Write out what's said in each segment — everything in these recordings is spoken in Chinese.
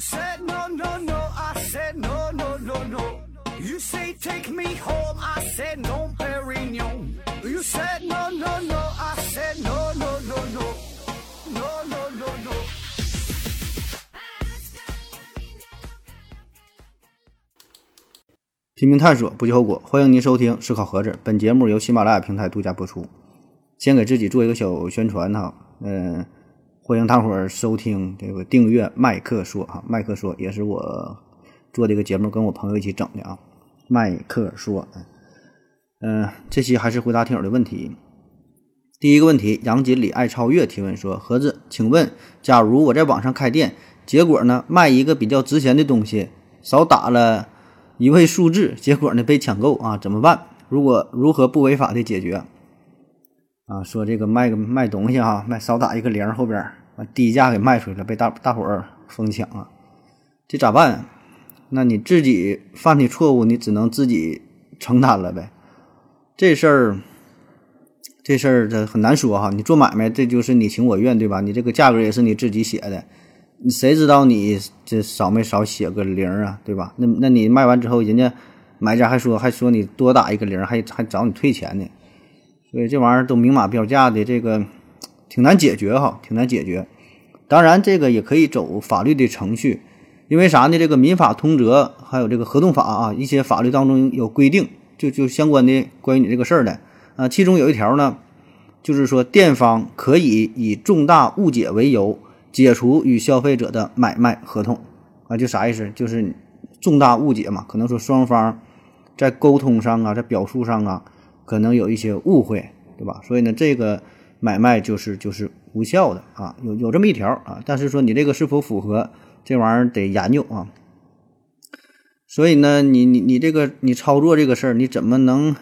said no no no, I said no no no no. You say take me home, I said no, Perignon. You said no no no, I said no no no no, no no no no. 拼命探索，不计后果。欢迎您收听《思考盒子》，本节目由喜马拉雅平台独家播出。先给自己做一个小宣传哈，嗯、欢迎大伙儿收听这个订阅麦克说啊，麦克说也是我做这个节目跟我朋友一起整的啊。麦克说，嗯、这期还是回答听友的问题。第一个问题，杨锦鲤爱超越提问说：盒子，请问，假如我在网上开店，结果呢卖一个比较值钱的东西，少打了一位数字，结果呢被抢购啊，怎么办？如果如何不违法的解决？啊，说这个卖个卖东西哈、卖少打一个零后边儿，低价给卖出去了，被大大伙儿疯抢啊，这咋办？那你自己犯的错误，你只能自己承担了呗。这事儿，这事儿这很难说哈。你做买卖，这就是你情我愿，对吧？你这个价格也是你自己写的，谁知道你这少没少写个零啊，对吧？那那你卖完之后，人家买家还说还说你多打一个零，还还找你退钱呢。所以这玩意儿都明码标价的，这个挺难解决哈，挺难解决。当然，这个也可以走法律的程序，因为啥呢？这个民法通则还有这个合同法啊，一些法律当中有规定，就就相关的关于你这个事儿的啊。其中有一条呢，就是说店方可以以重大误解为由解除与消费者的买卖合同啊，就啥意思？就是重大误解嘛，可能说双方在沟通上啊，在表述上啊。可能有一些误会，对吧？所以呢，这个买卖就是就是无效的啊，有有这么一条啊。但是说你这个是否符合这玩意儿得研究啊。所以呢，你你你这个你操作这个事儿，你怎么能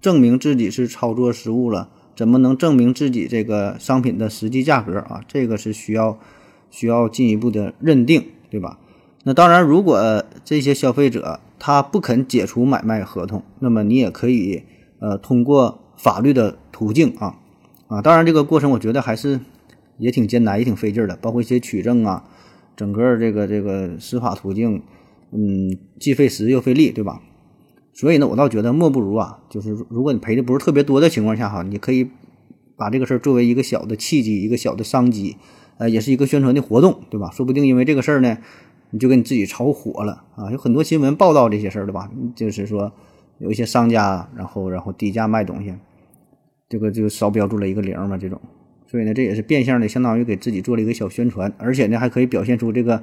证明自己是操作失误了？怎么能证明自己这个商品的实际价格啊？这个是需要需要进一步的认定，对吧？那当然，如果这些消费者他不肯解除买卖合同，那么你也可以。呃，通过法律的途径啊，啊，当然这个过程我觉得还是也挺艰难，也挺费劲的，包括一些取证啊，整个这个这个司法途径，嗯，既费时又费力，对吧？所以呢，我倒觉得莫不如啊，就是如果你赔的不是特别多的情况下哈，你可以把这个事儿作为一个小的契机，一个小的商机，呃，也是一个宣传的活动，对吧？说不定因为这个事儿呢，你就给你自己炒火了啊！有很多新闻报道这些事儿的吧，就是说。有一些商家，然后然后低价卖东西，这个就少标注了一个零嘛，这种，所以呢，这也是变相的，相当于给自己做了一个小宣传，而且呢，还可以表现出这个，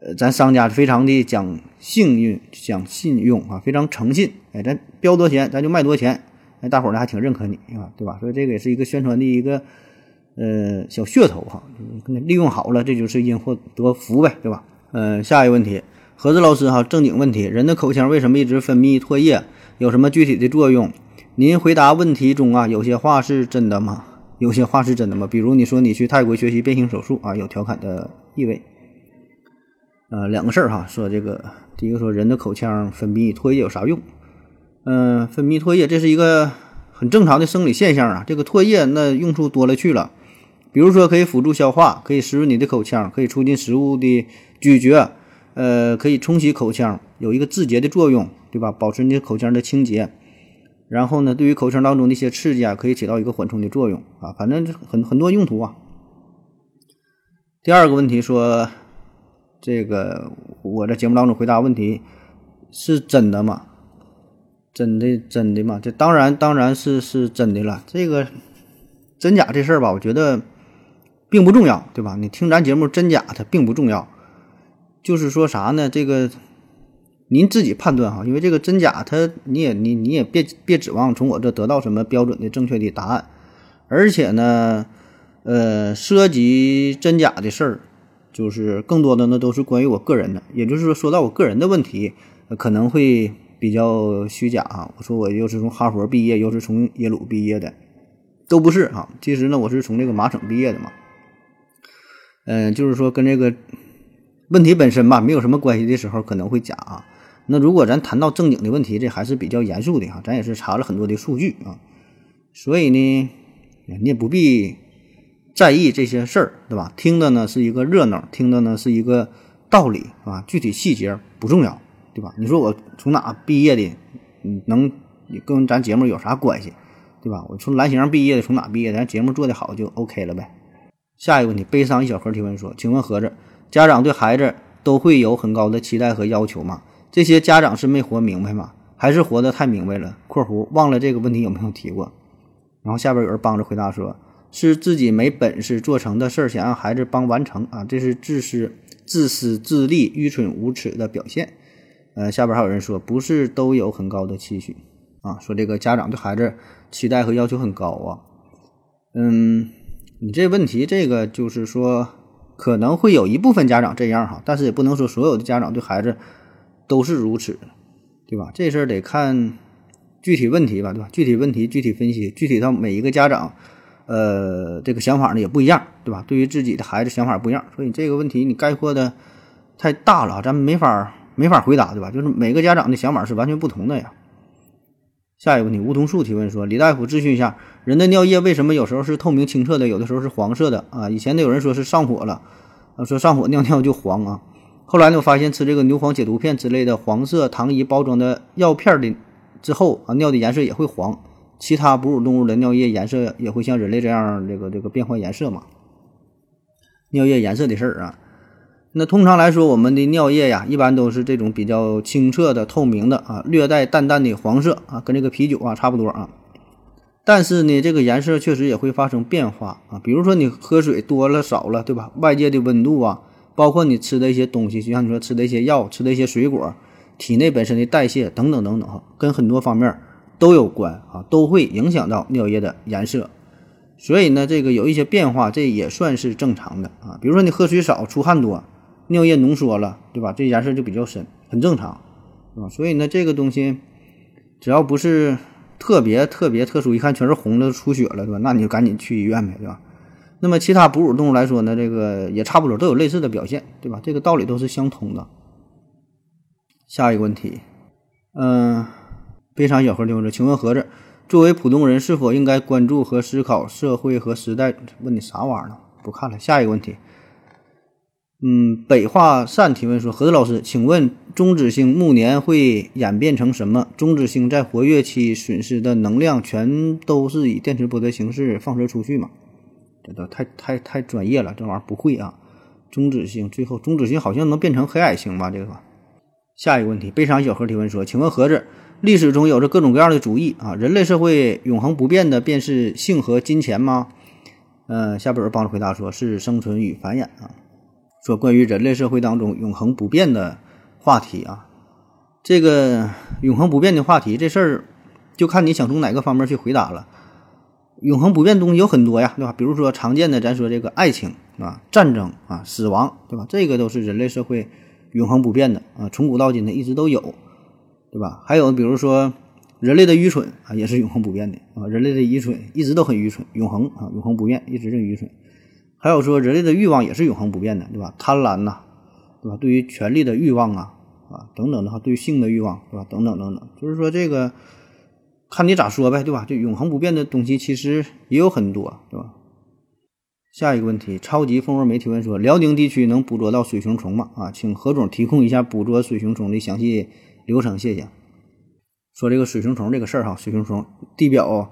呃，咱商家非常的讲信用、讲信用啊，非常诚信，哎，咱标多钱，咱就卖多钱，哎，大伙儿呢还挺认可你啊，对吧？所以这个也是一个宣传的一个呃小噱头哈，利用好了，这就是因祸得福呗，对吧？嗯，下一个问题，何子老师哈，正经问题，人的口腔为什么一直分泌唾液？有什么具体的作用？您回答问题中啊，有些话是真的吗？有些话是真的吗？比如你说你去泰国学习变性手术啊，有调侃的意味。呃，两个事儿哈，说这个第一个说人的口腔分泌唾液有啥用？嗯，分泌唾液这是一个很正常的生理现象啊。这个唾液那用处多了去了，比如说可以辅助消化，可以湿润你的口腔，可以促进食物的咀嚼，呃，可以冲洗口腔，有一个自洁的作用。对吧？保持你的口腔的清洁，然后呢，对于口腔当中的一些刺激啊，可以起到一个缓冲的作用啊。反正很很多用途啊。第二个问题说，这个我在节目当中回答问题是真的吗？真的真的吗？这当然当然是是真的了。这个真假这事儿吧，我觉得并不重要，对吧？你听咱节目真假它并不重要，就是说啥呢？这个。您自己判断哈，因为这个真假，它你也你你也别别指望从我这得到什么标准的正确的答案，而且呢，呃，涉及真假的事儿，就是更多的呢都是关于我个人的，也就是说，说到我个人的问题，可能会比较虚假啊。我说我又是从哈佛毕业，又是从耶鲁毕业的，都不是啊。其实呢，我是从这个麻省毕业的嘛。嗯，就是说跟这个问题本身吧没有什么关系的时候，可能会假啊。那如果咱谈到正经的问题，这还是比较严肃的哈，咱也是查了很多的数据啊，所以呢，你也不必在意这些事儿，对吧？听的呢是一个热闹，听的呢是一个道理啊，具体细节不重要，对吧？你说我从哪毕业的，嗯，能跟咱节目有啥关系，对吧？我从蓝翔毕业的，从哪毕业？咱节目做的好就 OK 了呗。下一个问题，悲伤一小盒提问说，请问盒子，家长对孩子都会有很高的期待和要求吗？这些家长是没活明白吗？还是活得太明白了？（括弧忘了这个问题有没有提过？）然后下边有人帮着回答说，是自己没本事做成的事儿，想让孩子帮完成啊，这是自私、自私自利、愚蠢无耻的表现。呃，下边还有人说，不是都有很高的期许啊？说这个家长对孩子期待和要求很高啊。嗯，你这问题，这个就是说，可能会有一部分家长这样哈，但是也不能说所有的家长对孩子都是如此，对吧？这事儿得看具体问题吧，对吧？具体问题具体分析，具体到每一个家长，呃，这个想法呢也不一样，对吧？对于自己的孩子想法不一样，所以这个问题你概括的太大了，咱们没法。没法回答，对吧？就是每个家长的想法是完全不同的呀。下一个问题，梧桐树提问说：“李大夫，咨询一下，人的尿液为什么有时候是透明清澈的，有的时候是黄色的啊？以前呢有人说是上火了，啊说上火尿尿就黄啊。后来呢我发现吃这个牛黄解毒片之类的黄色糖衣包装的药片的之后啊，尿的颜色也会黄。其他哺乳动物的尿液颜色也会像人类这样这个这个变换颜色嘛？尿液颜色的事儿啊。”那通常来说，我们的尿液呀，一般都是这种比较清澈的、透明的啊，略带淡淡的黄色啊，跟这个啤酒啊差不多啊。但是呢，这个颜色确实也会发生变化啊。比如说你喝水多了、少了，对吧？外界的温度啊，包括你吃的一些东西，就像你说吃的一些药、吃的一些水果，体内本身的代谢等等等等，跟很多方面都有关啊，都会影响到尿液的颜色。所以呢，这个有一些变化，这也算是正常的啊。比如说你喝水少、出汗多。尿液浓缩了，对吧？这颜色就比较深，很正常，是吧？所以呢，这个东西只要不是特别特别特殊，一看全是红的出血了，对吧？那你就赶紧去医院呗，对吧？那么其他哺乳动物来说呢，这个也差不多，都有类似的表现，对吧？这个道理都是相通的。下一个问题，嗯，悲伤小盒听众，请问盒子，作为普通人是否应该关注和思考社会和时代？问你啥玩意儿呢？不看了，下一个问题。嗯，北化善提问说：“何子老师，请问中子星暮年会演变成什么？中子星在活跃期损失的能量全都是以电磁波的形式放射出去吗？”这都太太太专业了，这玩意儿不会啊。中子星最后，中子星好像能变成黑矮星吧？这个。下一个问题，悲伤小何提问说：“请问何子，历史中有着各种各样的主义啊，人类社会永恒不变的便是性和金钱吗？”嗯，下边有人帮着回答说：“是生存与繁衍啊。”说关于人类社会当中永恒不变的话题啊，这个永恒不变的话题这事儿，就看你想从哪个方面去回答了。永恒不变的东西有很多呀，对吧？比如说常见的，咱说这个爱情啊、战争啊、死亡，对吧？这个都是人类社会永恒不变的啊，从古到今的一直都有，对吧？还有比如说人类的愚蠢啊，也是永恒不变的啊，人类的愚蠢一直都很愚蠢，永恒啊，永恒不变，一直这么愚蠢。还有说，人类的欲望也是永恒不变的，对吧？贪婪呐，对吧？对于权力的欲望啊，啊等等的话，对于性的欲望，对吧？等等等等，就是说这个看你咋说呗，对吧？这永恒不变的东西其实也有很多，对吧？下一个问题，超级蜂窝媒体问说，辽宁地区能捕捉到水熊虫吗？啊，请何总提供一下捕捉水熊虫的详细流程，谢谢。说这个水熊虫这个事儿哈，水熊虫地表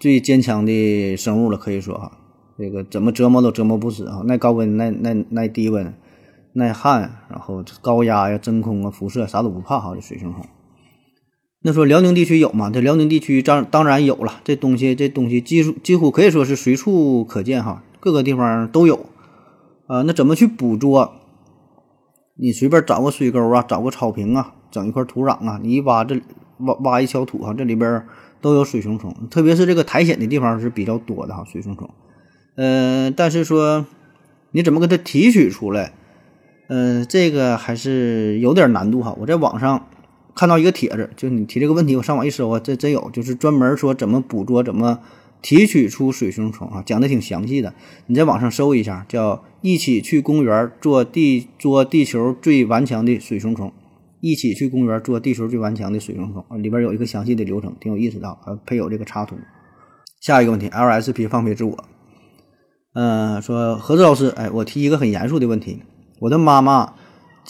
最坚强的生物了，可以说哈。这个怎么折磨都折磨不死啊！耐高温、耐耐耐低温、耐旱，然后高压呀、真空啊、辐射啥都不怕哈！这水熊虫。那说辽宁地区有吗？这辽宁地区当当然有了，这东西这东西几乎几乎可以说是随处可见哈，各个地方都有。啊，那怎么去捕捉？你随便找个水沟啊，找个草坪啊，整一块土壤啊，你一挖这挖挖一锹土哈，这里边都有水熊虫，特别是这个苔藓的地方是比较多的哈，水熊虫。嗯，但是说你怎么给它提取出来？嗯，这个还是有点难度哈。我在网上看到一个帖子，就你提这个问题，我上网一搜啊，这真有，就是专门说怎么捕捉、怎么提取出水熊虫啊，讲的挺详细的。你在网上搜一下，叫“一起去公园做地捉地球最顽强的水熊虫”，一起去公园做地球最顽强的水熊虫，里边有一个详细的流程，挺有意思的，还配有这个插图。下一个问题，LSP 放飞自我。嗯，说何子老师，哎，我提一个很严肃的问题。我的妈妈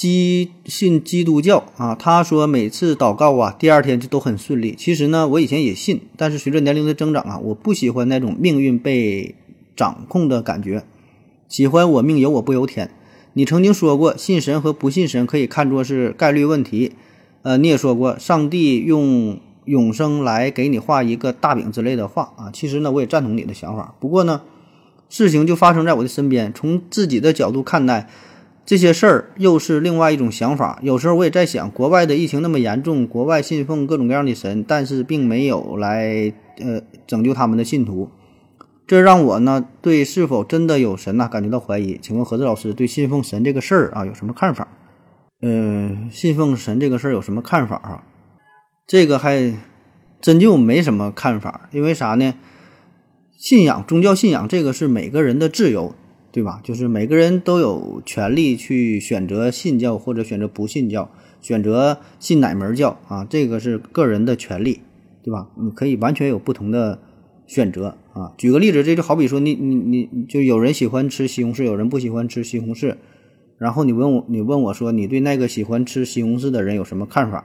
基信基督教啊，他说每次祷告啊，第二天就都很顺利。其实呢，我以前也信，但是随着年龄的增长啊，我不喜欢那种命运被掌控的感觉，喜欢我命由我不由天。你曾经说过，信神和不信神可以看作是概率问题。呃，你也说过，上帝用永生来给你画一个大饼之类的话啊。其实呢，我也赞同你的想法。不过呢，事情就发生在我的身边，从自己的角度看待。这些事儿又是另外一种想法。有时候我也在想，国外的疫情那么严重，国外信奉各种各样的神，但是并没有来呃拯救他们的信徒，这让我呢对是否真的有神呐感觉到怀疑。请问何子老师对信奉神这个事儿啊有什么看法？嗯，信奉神这个事儿有什么看法啊？这个还真就没什么看法，因为啥呢？信仰宗教信仰这个是每个人的自由。对吧？就是每个人都有权利去选择信教或者选择不信教，选择信哪门教啊？这个是个人的权利，对吧？你可以完全有不同的选择啊。举个例子，这就好比说，你你你就有人喜欢吃西红柿，有人不喜欢吃西红柿，然后你问我，你问我说，你对那个喜欢吃西红柿的人有什么看法？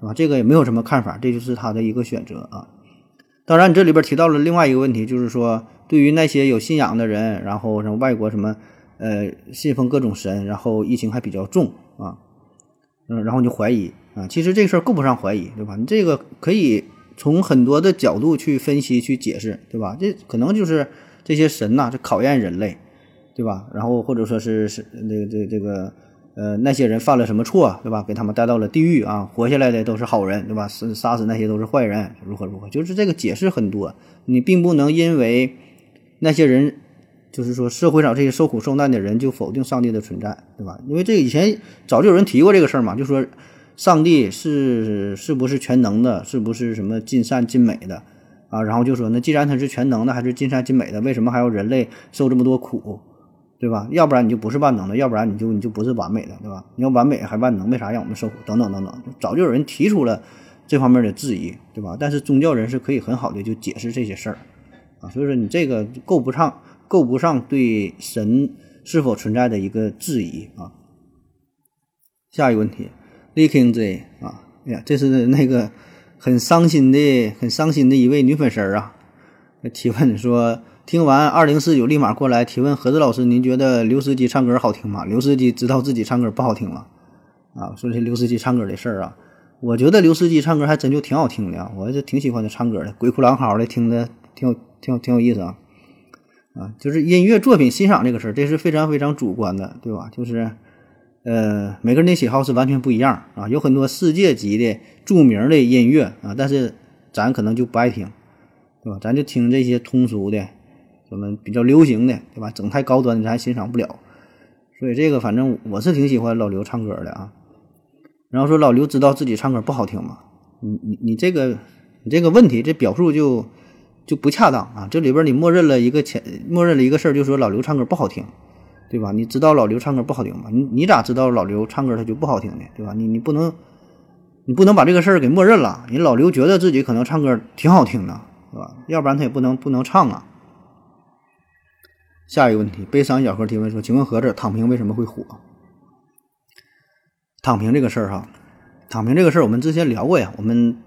啊，这个也没有什么看法，这就是他的一个选择啊。当然，你这里边提到了另外一个问题，就是说。对于那些有信仰的人，然后什么外国什么，呃，信奉各种神，然后疫情还比较重啊，嗯，然后就怀疑啊，其实这事儿够不上怀疑，对吧？你这个可以从很多的角度去分析、去解释，对吧？这可能就是这些神呐，这考验人类，对吧？然后或者说是是这个这这个。呃，那些人犯了什么错，对吧？给他们带到了地狱啊！活下来的都是好人，对吧？杀杀死那些都是坏人，如何如何？就是这个解释很多，你并不能因为那些人，就是说社会上这些受苦受难的人就否定上帝的存在，对吧？因为这以前早就有人提过这个事儿嘛，就说上帝是是不是全能的，是不是什么尽善尽美的啊？然后就说那既然他是全能的，还是尽善尽美的，为什么还要人类受这么多苦？对吧？要不然你就不是万能的，要不然你就你就不是完美的，对吧？你要完美还万能，为啥让我们受苦？等等等等，早就有人提出了这方面的质疑，对吧？但是宗教人士可以很好的就解释这些事儿啊，所以说你这个够不上，够不上对神是否存在的一个质疑啊。下一个问题，Liking Z 啊，哎呀，这是那个很伤心的、很伤心的一位女粉丝啊，提问说。听完二零四九，立马过来提问何子老师，您觉得刘司机唱歌好听吗？刘司机知道自己唱歌不好听吗？啊，说这刘司机唱歌的事儿啊，我觉得刘司机唱歌还真就挺好听的，我就挺喜欢他唱歌的，鬼哭狼嚎的，听着挺有挺挺有意思啊。啊，就是音乐作品欣赏这个事儿，这是非常非常主观的，对吧？就是呃，每个人的喜好是完全不一样啊，有很多世界级的著名的音乐啊，但是咱可能就不爱听，对吧？咱就听这些通俗的。什么比较流行的，对吧？整太高端的咱欣赏不了，所以这个反正我是挺喜欢老刘唱歌的啊。然后说老刘知道自己唱歌不好听吗？你你你这个你这个问题这表述就就不恰当啊！这里边你默认了一个前，默认了一个事儿，就说老刘唱歌不好听，对吧？你知道老刘唱歌不好听吗？你你咋知道老刘唱歌他就不好听呢？对吧？你你不能你不能把这个事儿给默认了。你老刘觉得自己可能唱歌挺好听的，是吧？要不然他也不能不能唱啊。下一个问题，悲伤小何提问说：“请问盒子躺平为什么会火？躺平这个事儿哈，躺平这个事儿我们之前聊过呀，我们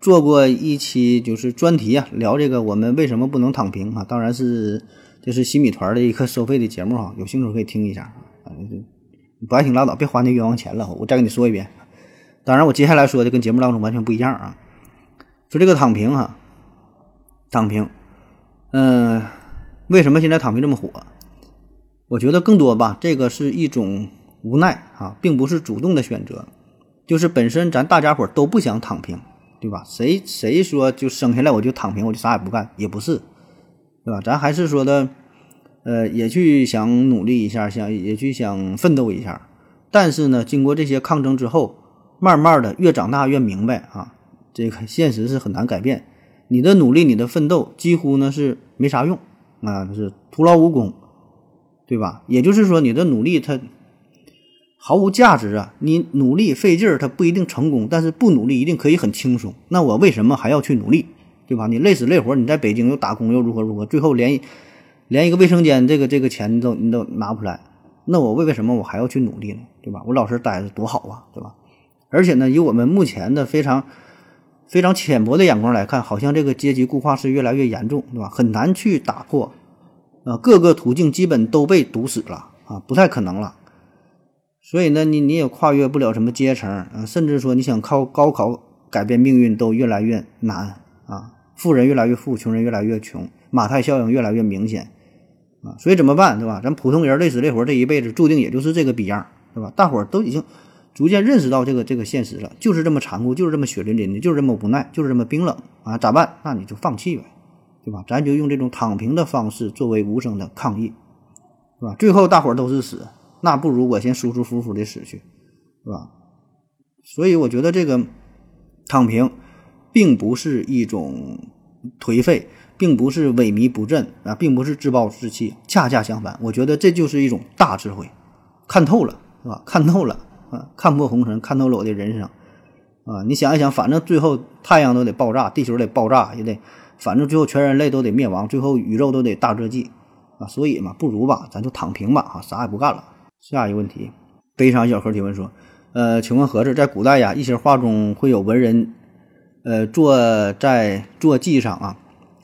做过一期就是专题啊，聊这个我们为什么不能躺平啊？当然是这是新米团的一个收费的节目哈，有兴趣可以听一下啊。不爱听拉倒，别花那冤枉钱了。我再跟你说一遍，当然我接下来说的跟节目当中完全不一样啊。说这个躺平哈，躺平，嗯。”为什么现在躺平这么火？我觉得更多吧，这个是一种无奈啊，并不是主动的选择，就是本身咱大家伙都不想躺平，对吧？谁谁说就生下来我就躺平，我就啥也不干，也不是，对吧？咱还是说的，呃，也去想努力一下，想也去想奋斗一下，但是呢，经过这些抗争之后，慢慢的越长大越明白啊，这个现实是很难改变，你的努力，你的奋斗，几乎呢是没啥用。啊，是徒劳无功，对吧？也就是说，你的努力它毫无价值啊！你努力费劲儿，它不一定成功，但是不努力一定可以很轻松。那我为什么还要去努力，对吧？你累死累活，你在北京又打工又如何如何，最后连连一个卫生间这个这个钱都你都拿不出来，那我为为什么我还要去努力呢？对吧？我老实待着多好啊，对吧？而且呢，以我们目前的非常非常浅薄的眼光来看，好像这个阶级固化是越来越严重，对吧？很难去打破，啊，各个途径基本都被堵死了啊，不太可能了。所以呢，你你也跨越不了什么阶层啊，甚至说你想靠高考改变命运都越来越难啊，富人越来越富，穷人越来越穷，马太效应越来越明显。啊，所以怎么办，对吧？咱普通人累死累活这一辈子，注定也就是这个逼样，对吧？大伙儿都已经逐渐认识到这个这个现实了，就是这么残酷，就是这么血淋淋的，就是这么无奈，就是这么冰冷啊！咋办？那你就放弃呗，对吧？咱就用这种躺平的方式作为无声的抗议，对吧？最后大伙儿都是死，那不如我先舒舒服服的死去，是吧？所以我觉得这个躺平并不是一种颓废。并不是萎靡不振啊，并不是自暴自弃，恰恰相反，我觉得这就是一种大智慧，看透了，是吧？看透了啊，看破红尘，看透了我的人生啊！你想一想，反正最后太阳都得爆炸，地球得爆炸，也得，反正最后全人类都得灭亡，最后宇宙都得大折季啊！所以嘛，不如吧，咱就躺平吧，哈，啥也不干了。下一个问题，悲伤小何提问说，呃，请问何子，在古代呀，一些画中会有文人，呃，坐在坐骑上啊？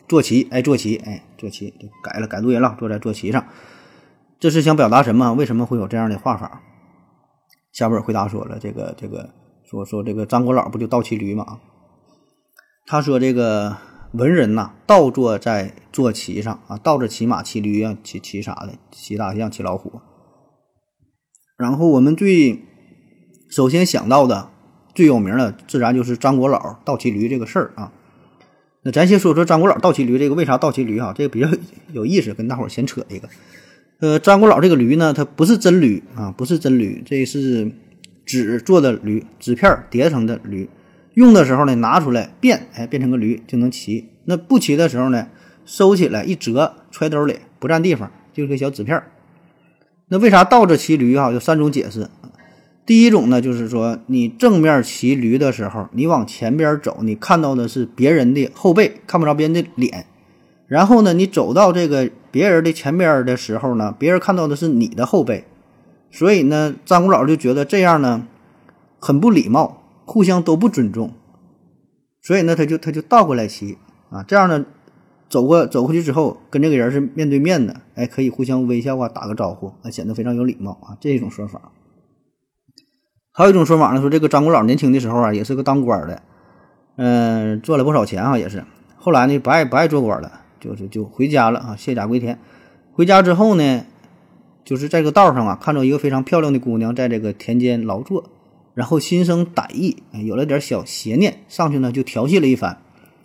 坐骑，哎，坐骑，哎，坐骑，改了，改读音了，坐在坐骑上，这是想表达什么？为什么会有这样的画法？下边回答说了，这个，这个，说说这个张国老不就倒骑驴吗？他说这个文人呐，倒坐在坐骑上啊，倒着骑马、骑驴啊，骑骑啥的，骑大象、骑老虎。然后我们最首先想到的最有名的，自然就是张国老倒骑驴这个事儿啊。那咱先说说张国老倒骑驴这个为啥倒骑驴哈？这个比较 有意思，跟大伙儿闲扯一个。呃，张国老这个驴呢，它不是真驴啊，不是真驴，这是纸做的驴，纸片叠成的驴。用的时候呢，拿出来变，哎，变成个驴就能骑。那不骑的时候呢，收起来一折，揣兜里不占地方，就是个小纸片。那为啥倒着骑驴哈？有三种解释。第一种呢，就是说你正面骑驴的时候，你往前边走，你看到的是别人的后背，看不着别人的脸。然后呢，你走到这个别人的前边的时候呢，别人看到的是你的后背。所以呢，张国老就觉得这样呢很不礼貌，互相都不尊重。所以呢，他就他就倒过来骑啊，这样呢走过走过去之后，跟这个人是面对面的，哎，可以互相微笑啊，打个招呼，啊，显得非常有礼貌啊，这种说法。还有一种说法呢，说这个张果老年轻的时候啊，也是个当官的，嗯，赚了不少钱啊，也是。后来呢，不爱不爱做官了，就是就回家了啊，卸甲归田。回家之后呢，就是在这个道上啊，看到一个非常漂亮的姑娘在这个田间劳作，然后心生歹意，有了点小邪念，上去呢就调戏了一番。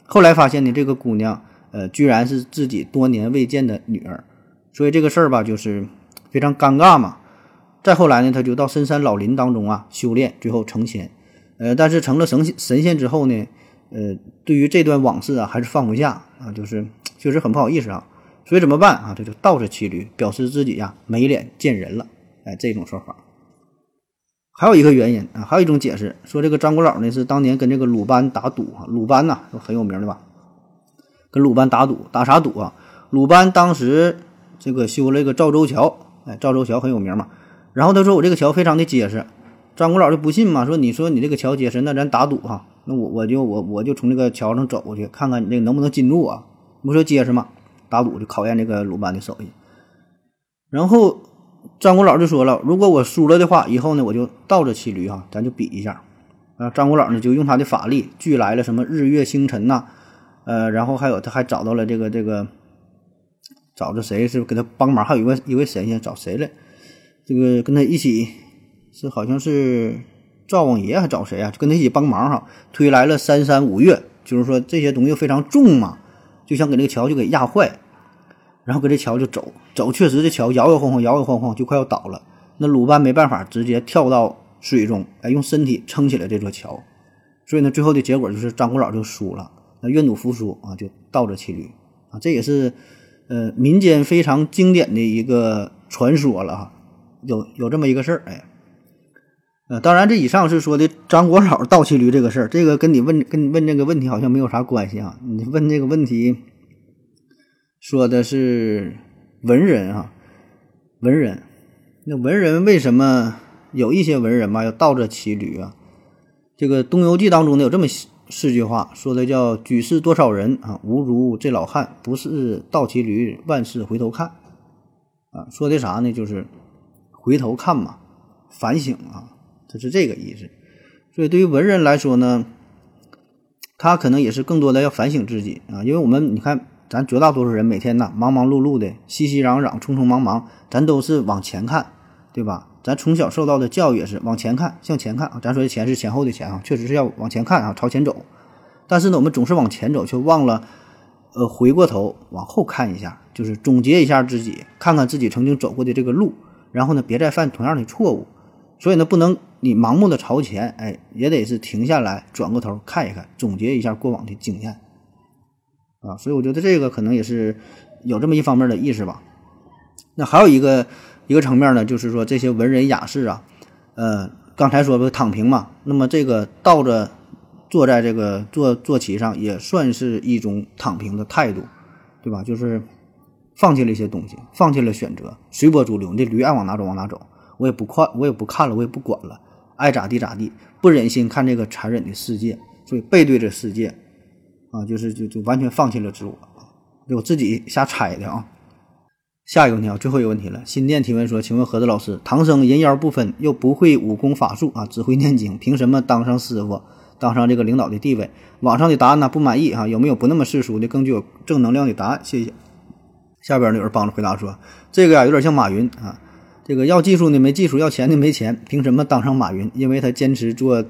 后来发现呢，这个姑娘呃，居然是自己多年未见的女儿，所以这个事儿吧，就是非常尴尬嘛。再后来呢，他就到深山老林当中啊修炼，最后成仙。呃，但是成了神神仙之后呢，呃，对于这段往事啊，还是放不下啊，就是确实很不好意思啊。所以怎么办啊？这就倒着骑驴，表示自己呀没脸见人了。哎，这种说法。还有一个原因啊，还有一种解释，说这个张果老呢是当年跟这个鲁班打赌啊，鲁班呐很有名的吧？跟鲁班打赌，打啥赌啊？鲁班当时这个修了一个赵州桥，哎，赵州桥很有名嘛。然后他说：“我这个桥非常的结实。”张国老就不信嘛，说：“你说你这个桥结实，那咱打赌哈，那我我就我我就从这个桥上走过去，看看你这个能不能禁住啊？不说结实嘛，打赌就考验这个鲁班的手艺。”然后张国老就说了：“如果我输了的话，以后呢我就倒着骑驴哈，咱就比一下。”啊，张国老呢就用他的法力聚来了什么日月星辰呐，呃，然后还有他还找到了这个这个，找着谁是给他帮忙？还有一位一位神仙找谁了？这个跟他一起是好像是灶王爷还找谁啊？就跟他一起帮忙哈，推来了三山五岳，就是说这些东西非常重嘛，就想给这个桥就给压坏，然后跟这桥就走走，确实这桥摇摇晃晃，摇摇晃晃就快要倒了。那鲁班没办法，直接跳到水中，哎，用身体撑起了这座桥。所以呢，最后的结果就是张果老就输了。那愿赌服输啊，就倒着骑驴啊，这也是呃民间非常经典的一个传说了哈。有有这么一个事儿，哎，呃，当然这以上是说的张国老倒骑驴这个事儿，这个跟你问跟问这个问题好像没有啥关系啊。你问这个问题说的是文人啊，文人，那文人为什么有一些文人吧要倒着骑驴啊？这个《东游记》当中呢有这么四句话，说的叫“举世多少人啊，无如这老汉，不是倒骑驴，万事回头看”。啊，说的啥呢？就是回头看嘛，反省啊，它是这个意思。所以对于文人来说呢，他可能也是更多的要反省自己啊，因为我们你看，咱绝大多数人每天呐忙忙碌碌的，熙熙攘攘，匆匆忙忙，咱都是往前看，对吧？咱从小受到的教育也是往前看，向前看啊。咱说的前是前后的前啊，确实是要往前看啊，朝前走。但是呢，我们总是往前走，却忘了呃回过头往后看一下，就是总结一下自己，看看自己曾经走过的这个路，然后呢，别再犯同样的错误。所以呢，不能你盲目的朝前，哎，也得是停下来，转过头看一看，总结一下过往的经验，啊，所以我觉得这个可能也是有这么一方面的意思吧。那还有一个一个层面呢，就是说这些文人雅士啊，呃，刚才说不躺平嘛，那么这个倒着坐在这个坐坐骑上，也算是一种躺平的态度，对吧？就是放弃了一些东西，放弃了选择，随波逐流，你这驴爱往哪走往哪走。我也不看，我也不看了，我也不管了，爱咋地咋地，不忍心看这个残忍的世界，所以背对着世界，啊，就是就就完全放弃了自我，就我自己瞎猜的啊。下一个问题啊，最后一个问题了。新店提问说，请问何子老师，唐僧人妖不分，又不会武功法术啊，只会念经，凭什么当上师傅，当上这个领导的地位？网上的答案呢不满意啊，有没有不那么世俗的、更具有正能量的答案？谢谢。下边有人帮着回答说，这个呀有点像马云啊。这个要技术呢没技术，要钱呢没钱，凭什么当上马云？因为他坚持做，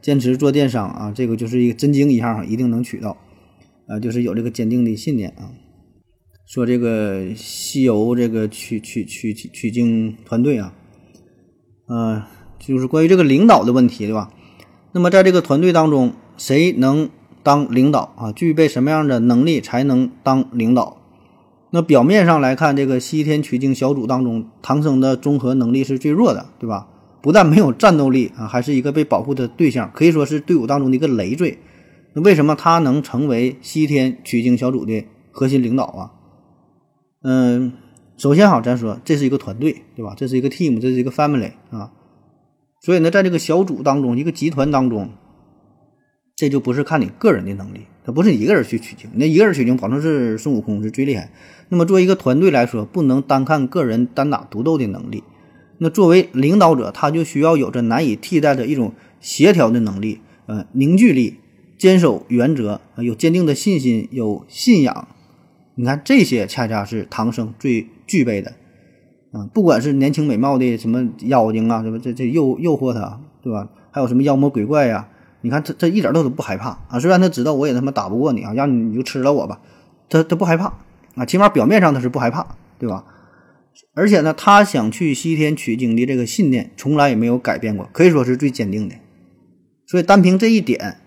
坚持做电商啊，这个就是一个真经一样，一定能取到，啊，就是有这个坚定的信念啊。说这个西游这个取取取取经团队啊，嗯，就是关于这个领导的问题，对吧？那么在这个团队当中，谁能当领导啊？具备什么样的能力才能当领导？那表面上来看，这个西天取经小组当中，唐僧的综合能力是最弱的，对吧？不但没有战斗力啊，还是一个被保护的对象，可以说是队伍当中的一个累赘。那为什么他能成为西天取经小组的核心领导啊？嗯，首先哈，咱说这是一个团队，对吧？这是一个 team，这是一个 family 啊。所以呢，在这个小组当中，一个集团当中，这就不是看你个人的能力。他不是一个人去取经，那一个人取经保证是孙悟空是最厉害。那么作为一个团队来说，不能单看个人单打独斗的能力。那作为领导者，他就需要有着难以替代的一种协调的能力，呃，凝聚力，坚守原则，有坚定的信心，有信仰。你看这些恰恰是唐僧最具备的。啊，不管是年轻美貌的什么妖精啊，什么这这诱诱惑他，对吧？还有什么妖魔鬼怪呀？你看他，他一点都都不害怕啊！虽然他知道我也他妈打不过你啊，让你你就吃了我吧，他他不害怕啊，起码表面上他是不害怕，对吧？而且呢，他想去西天取经的这个信念从来也没有改变过，可以说是最坚定的。所以单凭这一点，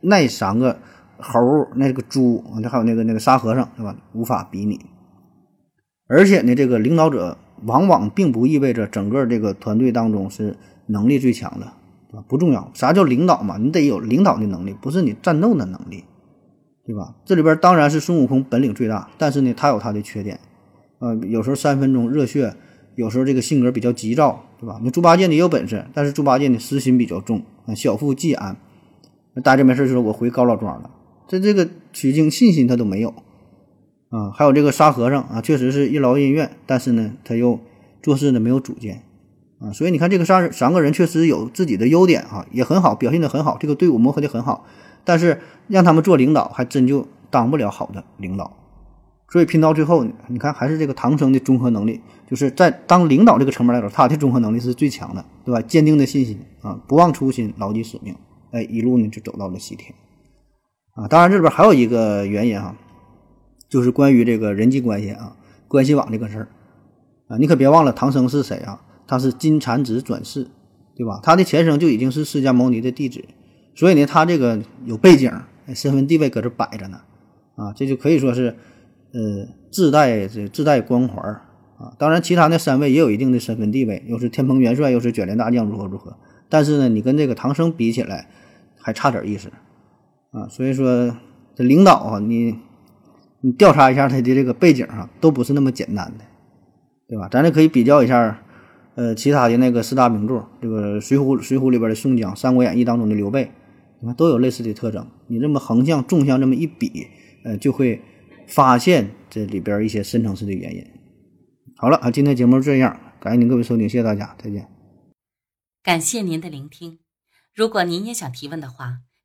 那三个猴、那个猪，还有那个那个沙和尚，对吧？无法比拟。而且呢，这个领导者往往并不意味着整个这个团队当中是能力最强的。不重要，啥叫领导嘛？你得有领导的能力，不是你战斗的能力，对吧？这里边当然是孙悟空本领最大，但是呢，他有他的缺点，呃，有时候三分钟热血，有时候这个性格比较急躁，对吧？那猪八戒呢也有本事，但是猪八戒呢私心比较重，小富即安，大家没事就说我回高老庄了，这这个取经信心他都没有，啊，还有这个沙和尚啊，确实是一劳永怨，但是呢，他又做事呢没有主见。啊，所以你看，这个三三个人确实有自己的优点啊，也很好，表现的很好，这个队伍磨合的很好。但是让他们做领导，还真就当不了好的领导。所以拼到最后，你看还是这个唐僧的综合能力，就是在当领导这个层面来说，他的综合能力是最强的，对吧？坚定的信心啊，不忘初心，牢记使命，哎，一路呢就走到了西天。啊，当然这里边还有一个原因哈，就是关于这个人际关系啊，关系网这个事儿啊，你可别忘了唐僧是谁啊？他是金蝉子转世，对吧？他的前生就已经是释迦牟尼的弟子，所以呢，他这个有背景，身份地位搁这摆着呢，啊，这就可以说是，呃，自带这自带光环啊。当然，其他那三位也有一定的身份地位，又是天蓬元帅，又是卷帘大将，如何如何。但是呢，你跟这个唐僧比起来，还差点意思啊。所以说，这领导啊，你你调查一下他的这个背景啊，都不是那么简单的，对吧？咱这可以比较一下。呃其他的那个四大名著，这个《水浒》《水浒》里边的宋江，《三国演义》当中的刘备，你看都有类似的特征。你这么横向、纵向这么一比，呃，就会发现这里边一些深层次的原因。好了啊，今天节目就这样，感谢您各位收听，谢谢大家，再见。感谢您的聆听。如果您也想提问的话，